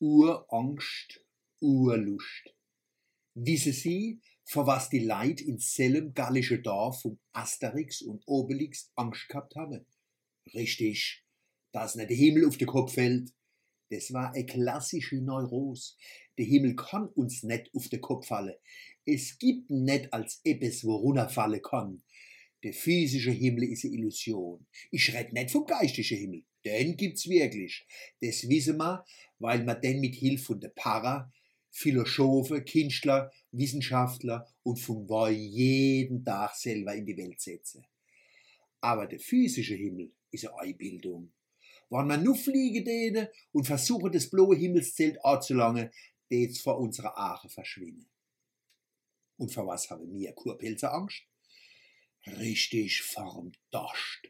Urangst, Urlust. Wissen Sie, vor was die Leid in Zellem gallische Dorf um Asterix und Obelix Angst gehabt haben? Richtig, dass nicht der Himmel auf den Kopf fällt. Das war eine klassische Neurose. Der Himmel kann uns nicht auf den Kopf fallen. Es gibt nicht als etwas, wo runterfallen kann. Der physische Himmel ist eine Illusion. Ich rede nicht vom geistigen Himmel. Den gibt's wirklich. Das wissen wir, weil wir den mit Hilfe von der Para, Philosophen, Künstler, Wissenschaftler und von Woi jeden Tag selber in die Welt setzen. Aber der physische Himmel ist eine Einbildung. Wenn man nur fliegen täte und versuchen, das blaue Himmelszelt anzulangen, tät's vor unserer Ache verschwinden. Und vor was haben wir Kurpilze Angst? Richtig vorm Dost.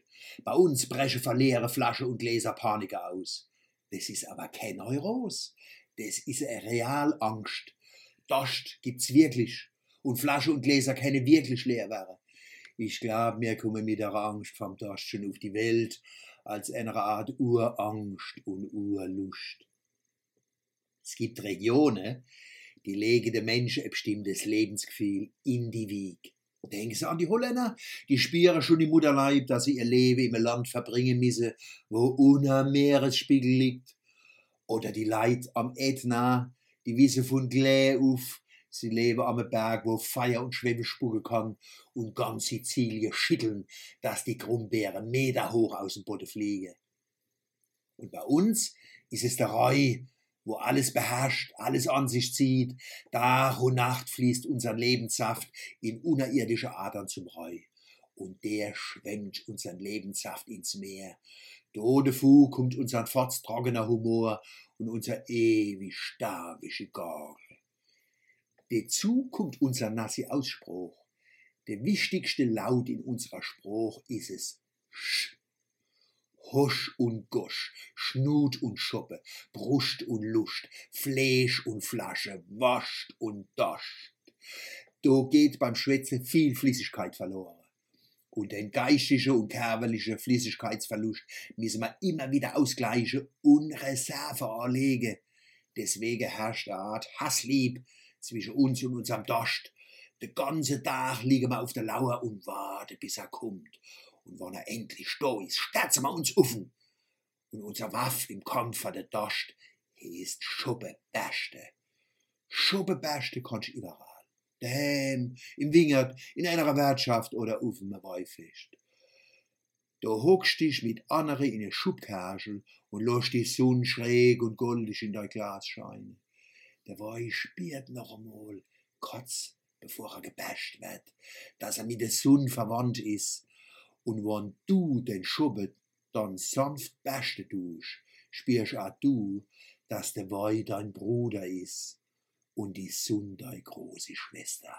Bei uns brechen verleere Flasche und Gläser Panik aus. Das ist aber kein Neuros. Das ist eine Realangst. Dost gibt's wirklich. Und Flasche und Gläser können wirklich leer werden. Ich glaube, wir kommen mit der Angst vom Dost schon auf die Welt, als eine Art Urangst und Urlust. Es gibt Regionen, die legen den Menschen ein bestimmtes Lebensgefühl in die Wiege. Denken Sie an die Holländer, die spüren schon im Mutterleib, dass sie ihr Leben im Land verbringen müssen, wo unter Meeresspiegel liegt. Oder die Leid am Ätna, die wissen von Glä auf, sie leben am Berg, wo Feier und Schwebe spucken kann und ganz Sizilien schütteln, dass die Krummbeeren Meter hoch aus dem Boden fliegen. Und bei uns ist es der Reu, wo alles beherrscht, alles an sich zieht. Tag und Nacht fließt unser Lebenssaft in unerirdische Adern zum Reu. Und der schwemmt unseren Lebenssaft ins Meer. Dodefu kommt unser forttrockener Humor und unser ewig starwische Gorgel. Dazu kommt unser nassi Ausspruch. Der wichtigste Laut in unserer Spruch ist es Sch. Husch und Gusch, Schnut und Schuppe, Brust und Lust, Fleisch und Flasche, wascht und doscht. Do geht beim Schwätzen viel Flüssigkeit verloren. Und den geistige und körperliche Flüssigkeitsverlust müssen wir immer wieder ausgleichen und Reserve anlegen. Deswegen herrscht eine Art Hasslieb zwischen uns und unserem Dost. Den ganzen Tag liegen wir auf der Lauer und warten, bis er kommt. Und wenn er endlich da ist, stürzen wir uns auf. Und unser Waff im Kampf an der Dost heißt Schubbeberste. Schubbeberste kannst du überall. Daheim, im Wingert, in einer Wirtschaft oder auf dem Weihfest. Da hockst dich mit anderen in eine Schubkärschel und lässt die Sonne schräg und goldig in dein Glas scheinen. Der Weih spürt noch einmal, kurz bevor er gebasht wird, dass er mit der Sonne verwandt ist und wenn du den Schubbet dann sanft beste tust, spürst auch du, dass der Weih dein Bruder ist und die Sonne deine große Schwester.